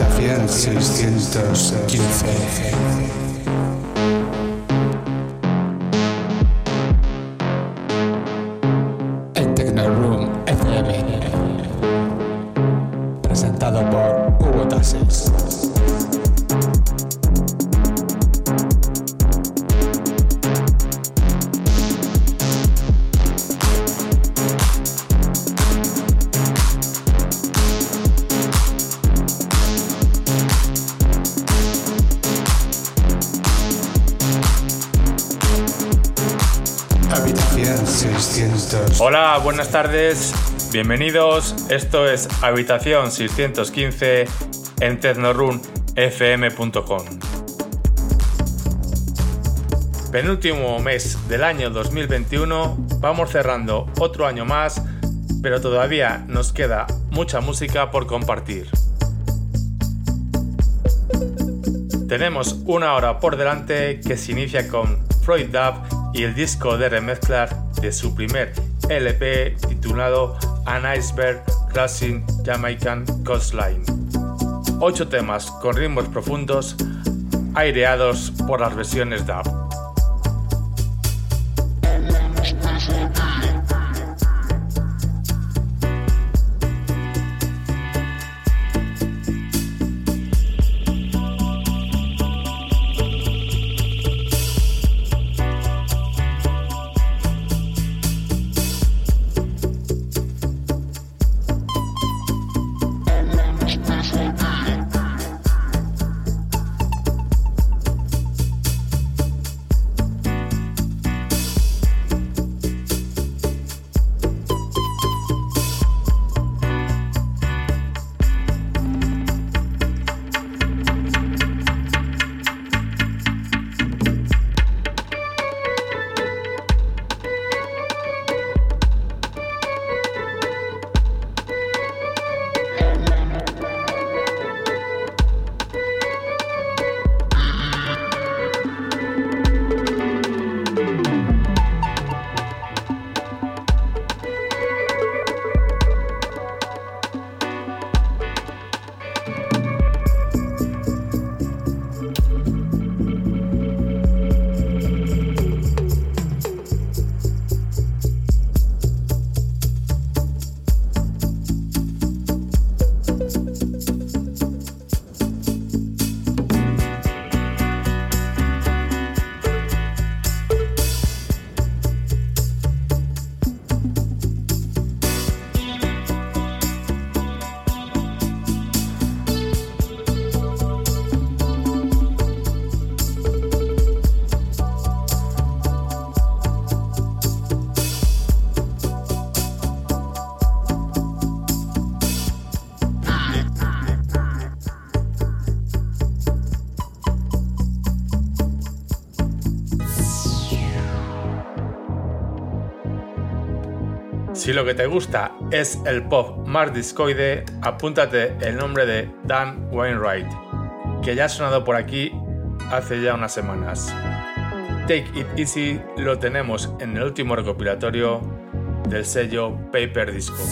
Habitación 615. Buenas tardes, bienvenidos. Esto es Habitación 615 en tecnorunfm.com. Penúltimo mes del año 2021, vamos cerrando otro año más, pero todavía nos queda mucha música por compartir. Tenemos una hora por delante que se inicia con Freud Dub y el disco de remezclar de su primer LP titulado An Iceberg Crossing Jamaican Coastline. Ocho temas con ritmos profundos aireados por las versiones dub. Si lo que te gusta es el pop más discoide, apúntate el nombre de Dan Wainwright, que ya ha sonado por aquí hace ya unas semanas. Take It Easy lo tenemos en el último recopilatorio del sello Paper Disco.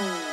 Mm.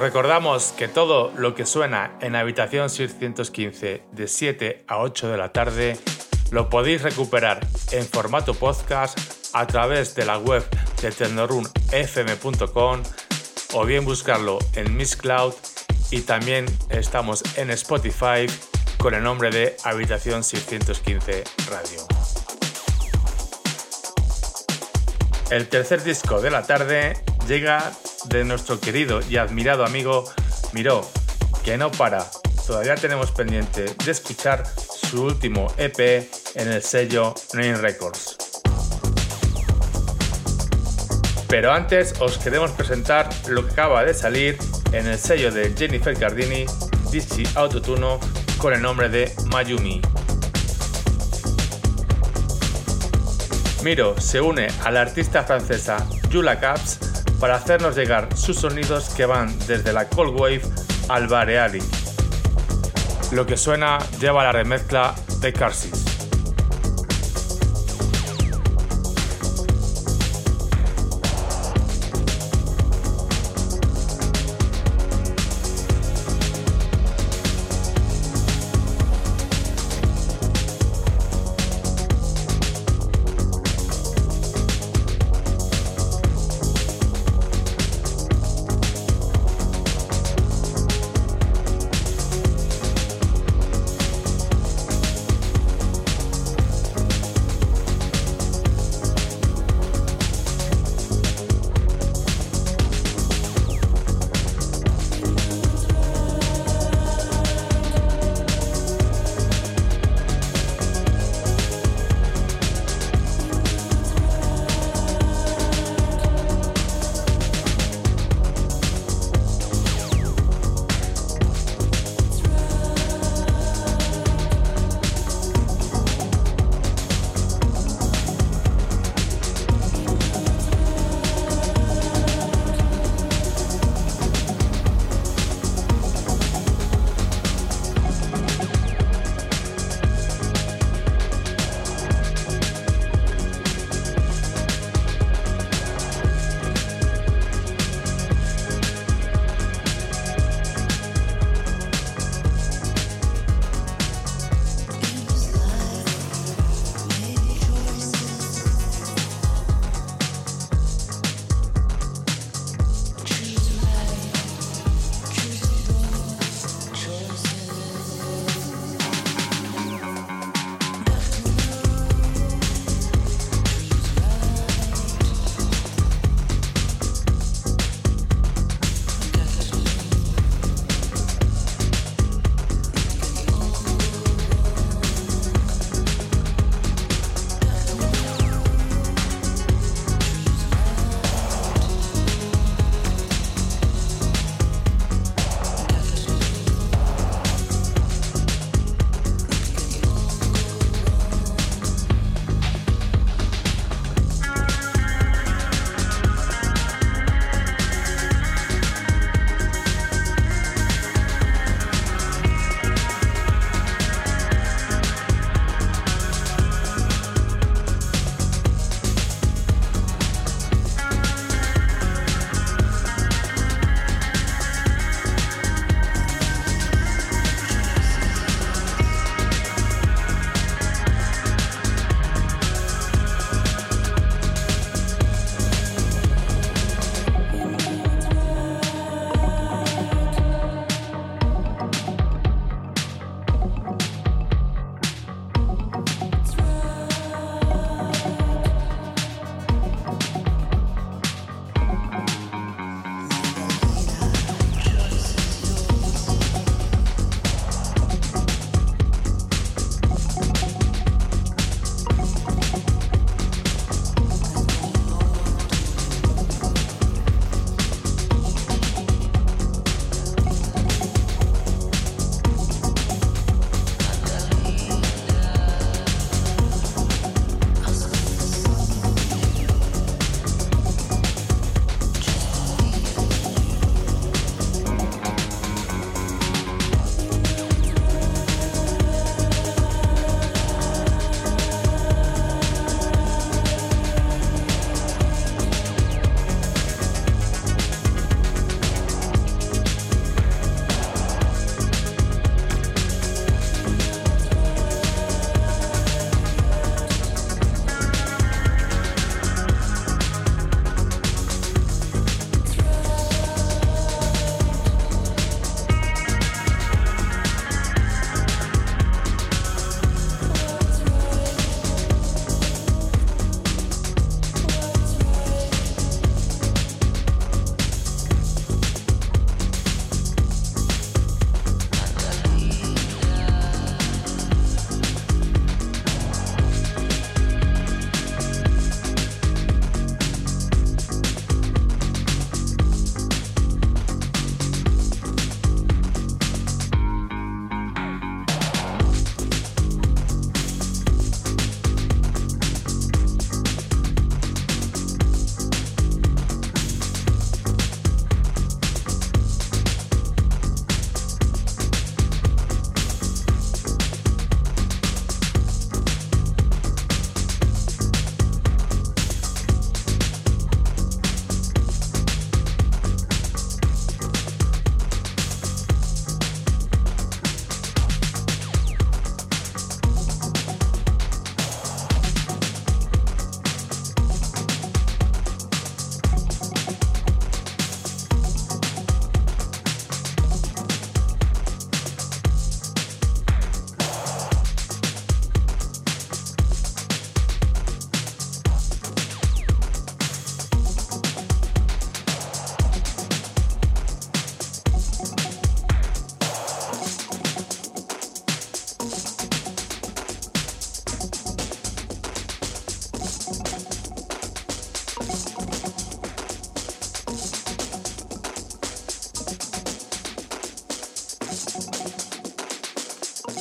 Os recordamos que todo lo que suena en habitación 615 de 7 a 8 de la tarde lo podéis recuperar en formato podcast a través de la web de tecnorunfm.com o bien buscarlo en Miss Cloud y también estamos en Spotify con el nombre de Habitación 615 Radio. El tercer disco de la tarde llega de nuestro querido y admirado amigo Miró, que no para. Todavía tenemos pendiente de escuchar su último EP en el sello Nine Records. Pero antes os queremos presentar lo que acaba de salir en el sello de Jennifer Gardini, DC Autotuno, con el nombre de Mayumi. Miro se une a la artista francesa Jula Caps para hacernos llegar sus sonidos que van desde la Cold Wave al Bareali. Lo que suena lleva la remezcla de Carsis.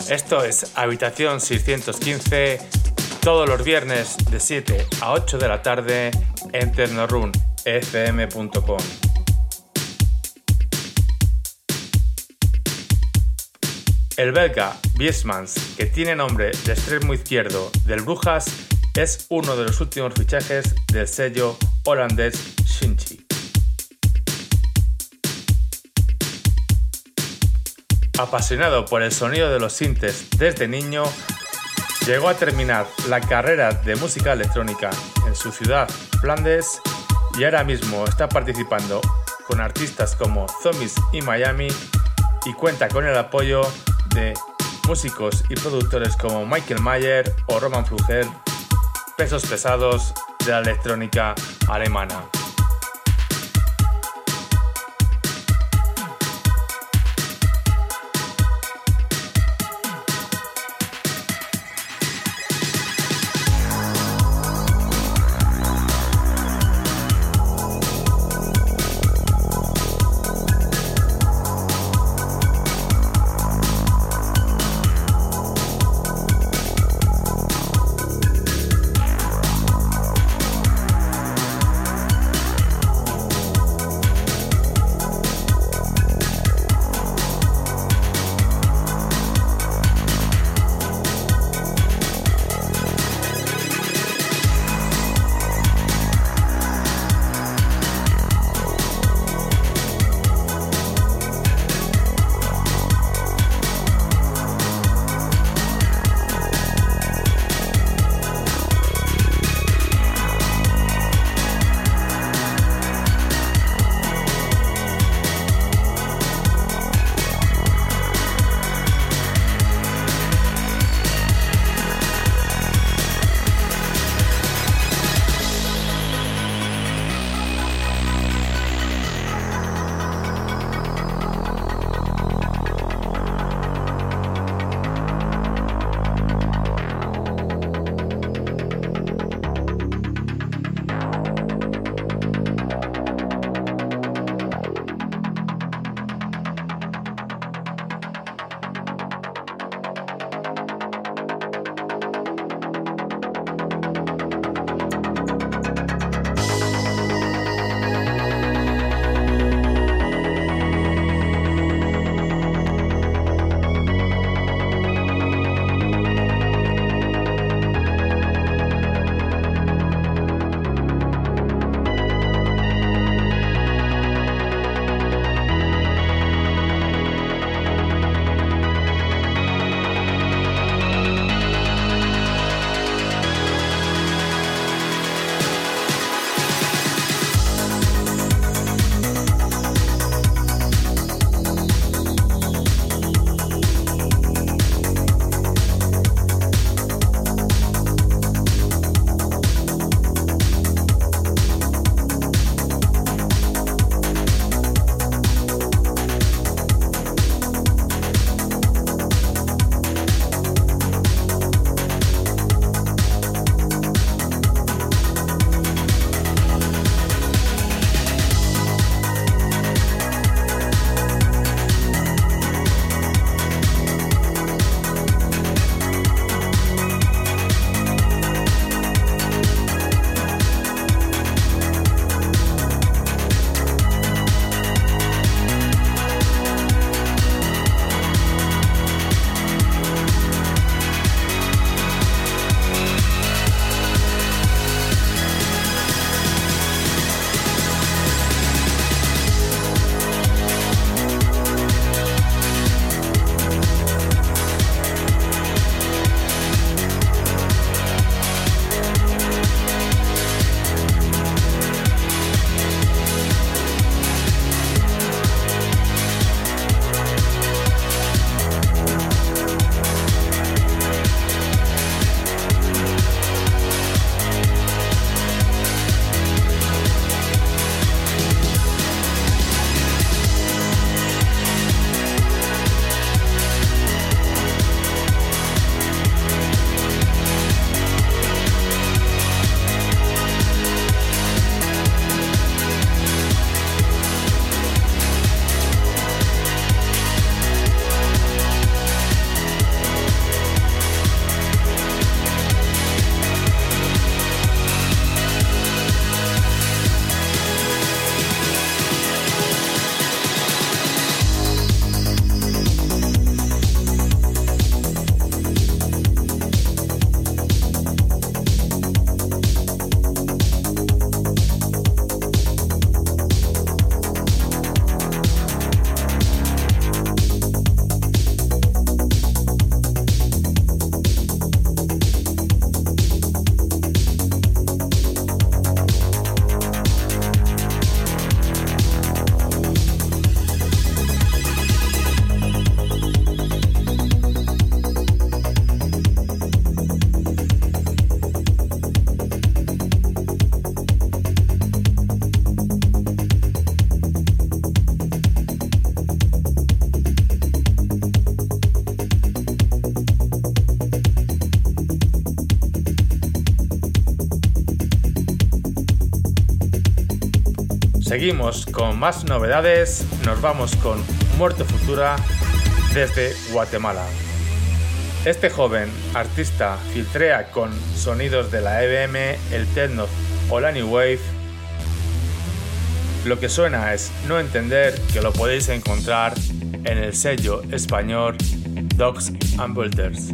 Esto es Habitación 615 todos los viernes de 7 a 8 de la tarde en tecnorunfm.com. El belga Biesmans, que tiene nombre de extremo izquierdo del Brujas, es uno de los últimos fichajes del sello holandés Apasionado por el sonido de los sintes desde niño, llegó a terminar la carrera de música electrónica en su ciudad, Flandes, y ahora mismo está participando con artistas como Zombies y Miami y cuenta con el apoyo de músicos y productores como Michael Mayer o Roman Fluger, pesos pesados de la electrónica alemana. Seguimos con más novedades, nos vamos con Muerte Futura desde Guatemala. Este joven artista filtrea con sonidos de la EBM, el techno o la new wave. Lo que suena es no entender que lo podéis encontrar en el sello español Dogs and Builders.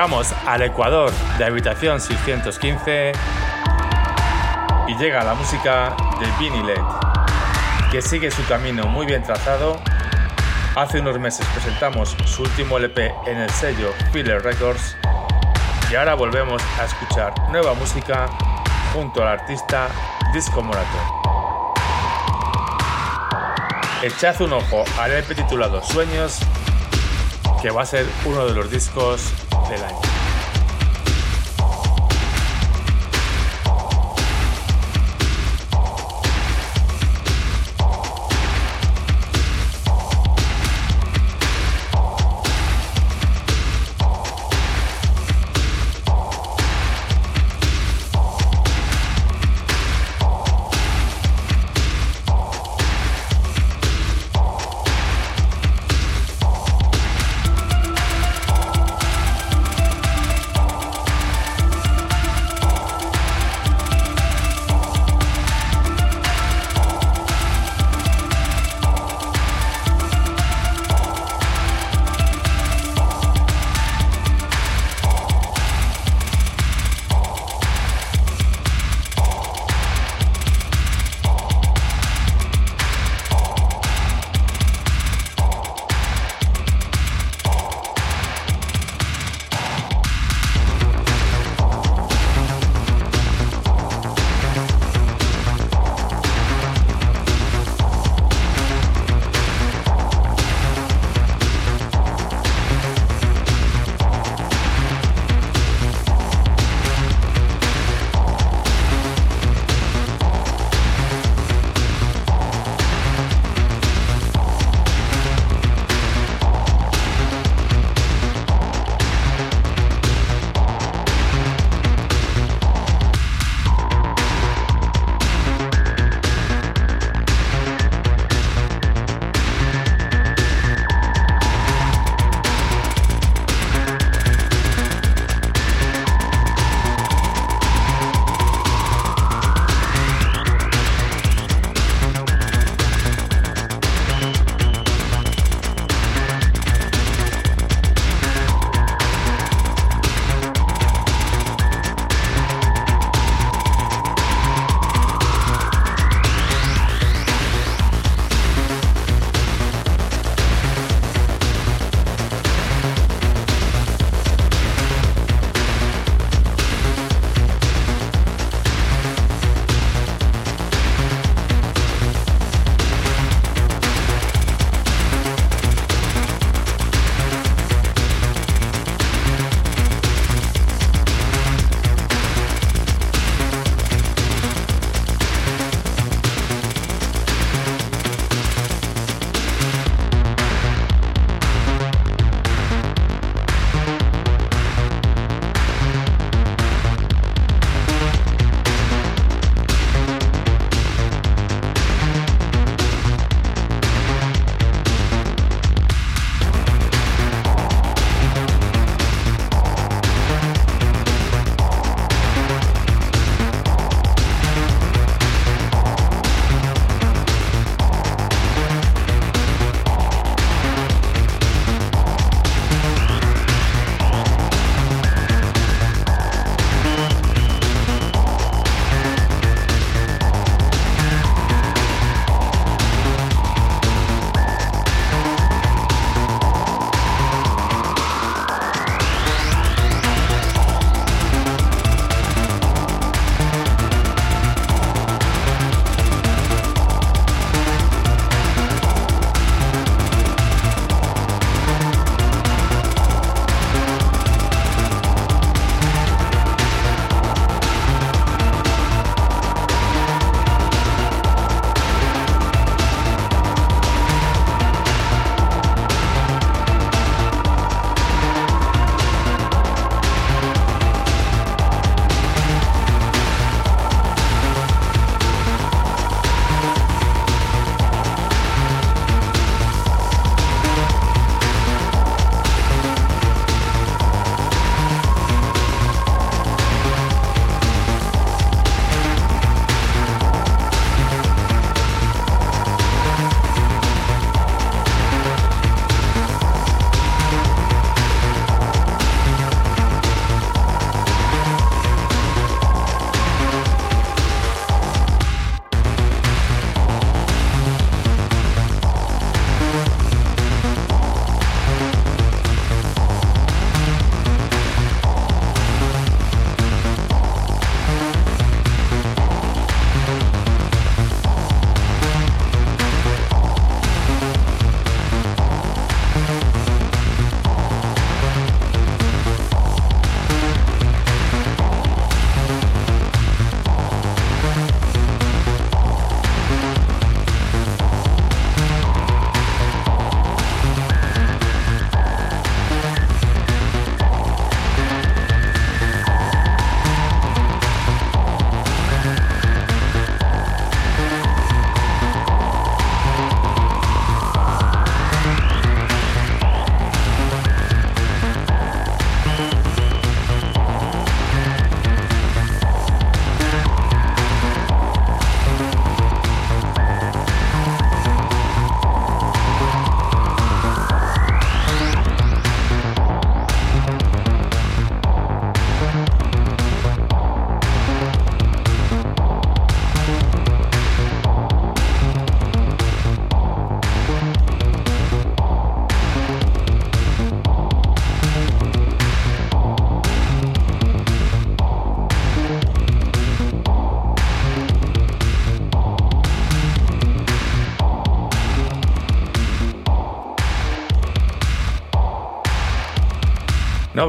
Llegamos al Ecuador de habitación 615 y llega la música de Vinny Led, que sigue su camino muy bien trazado. Hace unos meses presentamos su último LP en el sello Filler Records y ahora volvemos a escuchar nueva música junto al artista Disco Morato. Echad un ojo al LP titulado Sueños, que va a ser uno de los discos del año.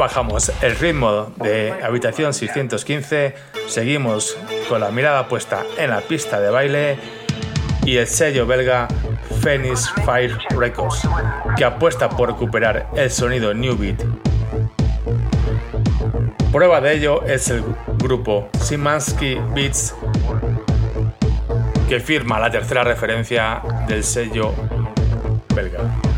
Bajamos el ritmo de habitación 615, seguimos con la mirada puesta en la pista de baile y el sello belga Phoenix Fire Records, que apuesta por recuperar el sonido New Beat. Prueba de ello es el grupo Simansky Beats, que firma la tercera referencia del sello belga.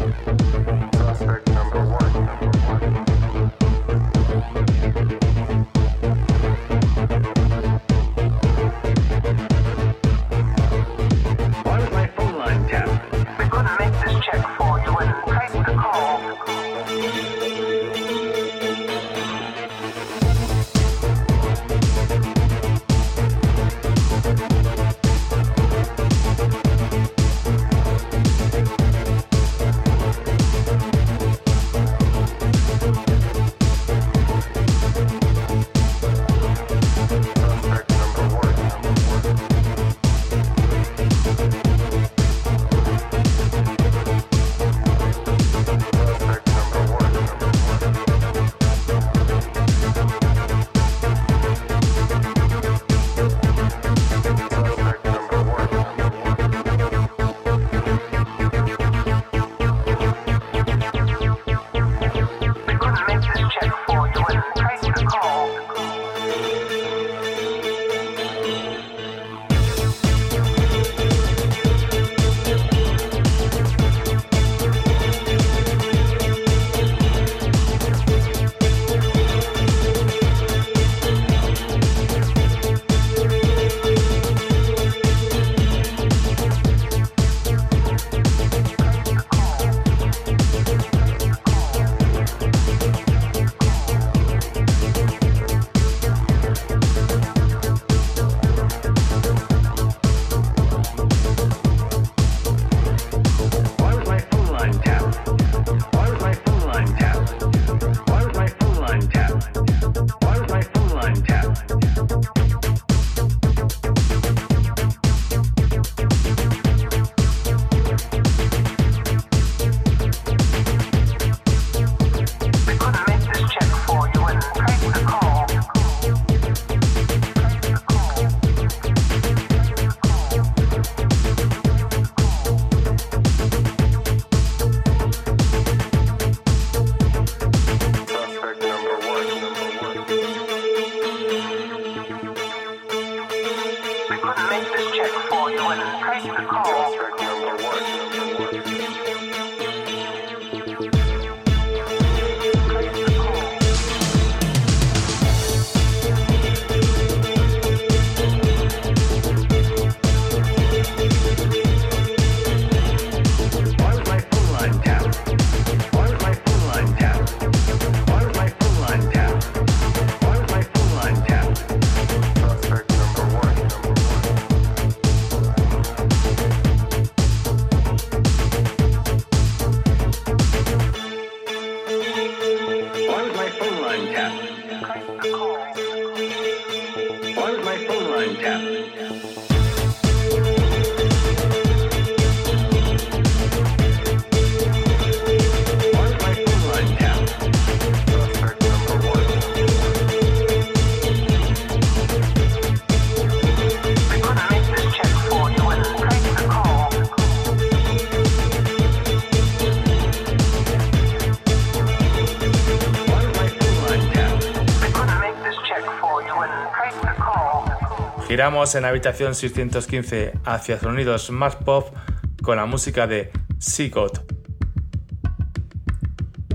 Giramos en habitación 615 hacia sonidos más pop con la música de Seagot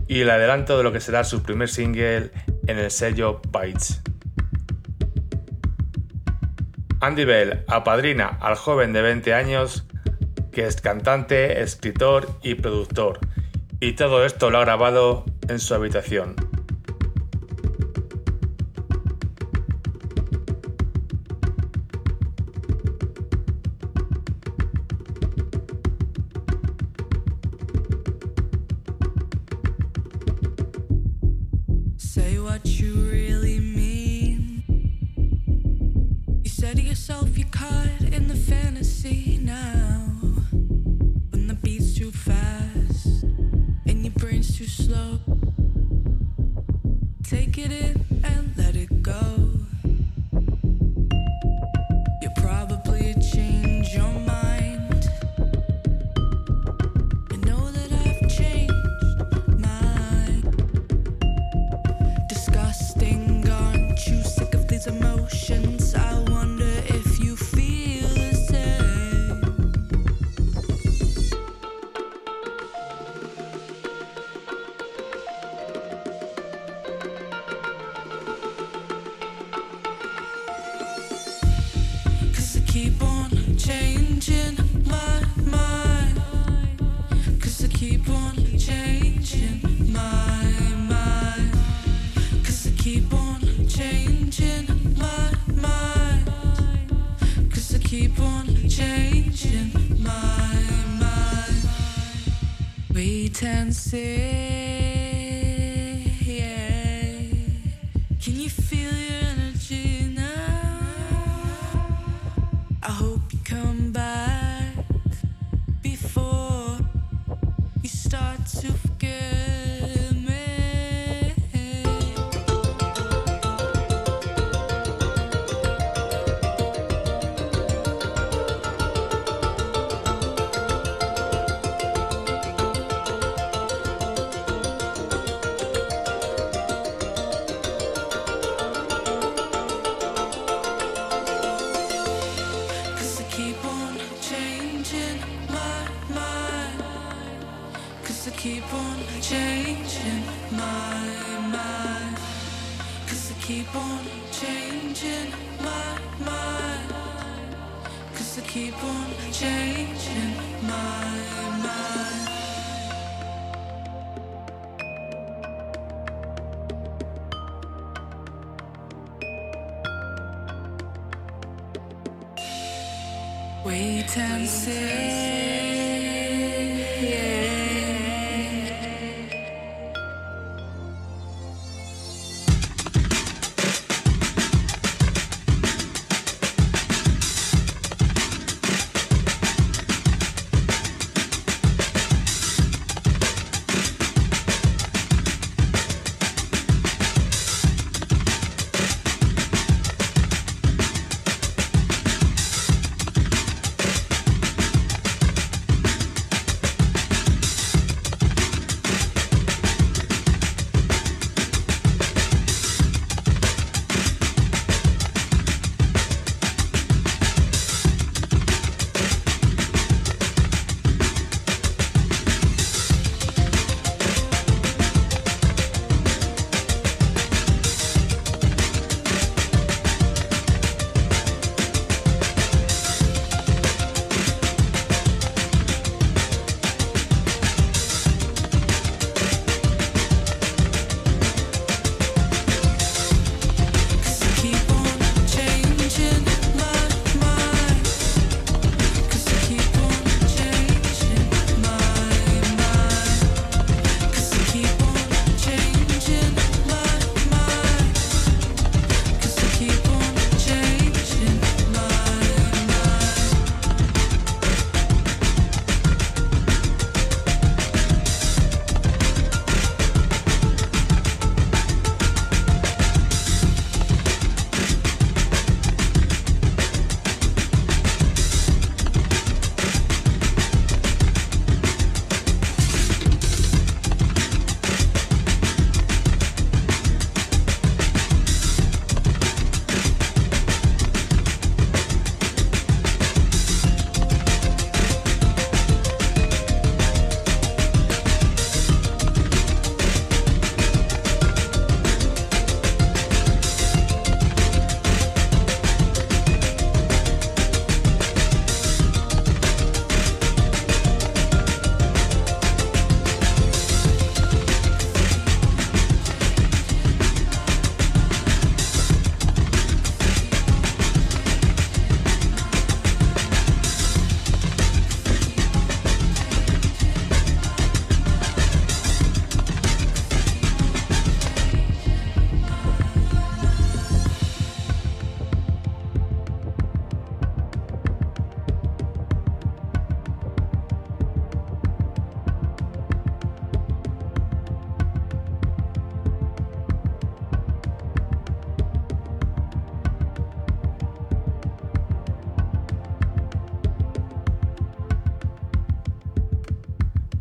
y el adelanto de lo que será su primer single en el sello Bytes. Andy Bell apadrina al joven de 20 años que es cantante, escritor y productor, y todo esto lo ha grabado en su habitación.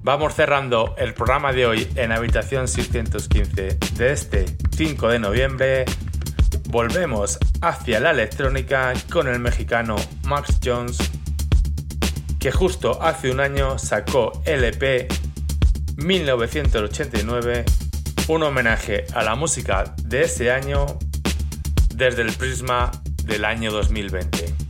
Vamos cerrando el programa de hoy en habitación 615 de este 5 de noviembre. Volvemos hacia la electrónica con el mexicano Max Jones, que justo hace un año sacó LP 1989, un homenaje a la música de ese año desde el prisma del año 2020.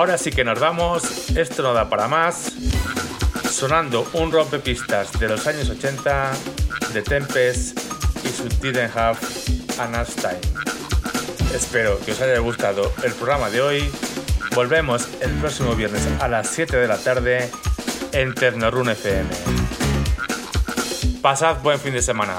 Ahora sí que nos vamos, esto no da para más. Sonando un rompepistas de los años 80 de Tempest y su Didn't Have Time. Espero que os haya gustado el programa de hoy. Volvemos el próximo viernes a las 7 de la tarde en Ternorun FM. Pasad buen fin de semana.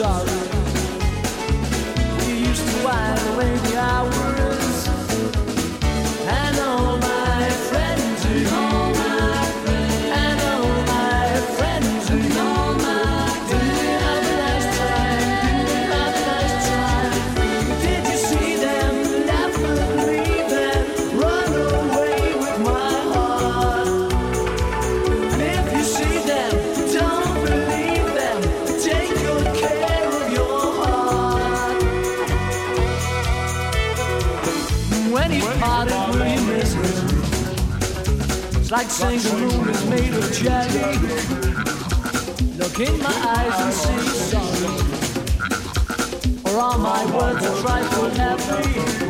We used to whine away the hours. Moon is made of jelly. Look in my eyes and say sorry. Or are my words a trifle heavy?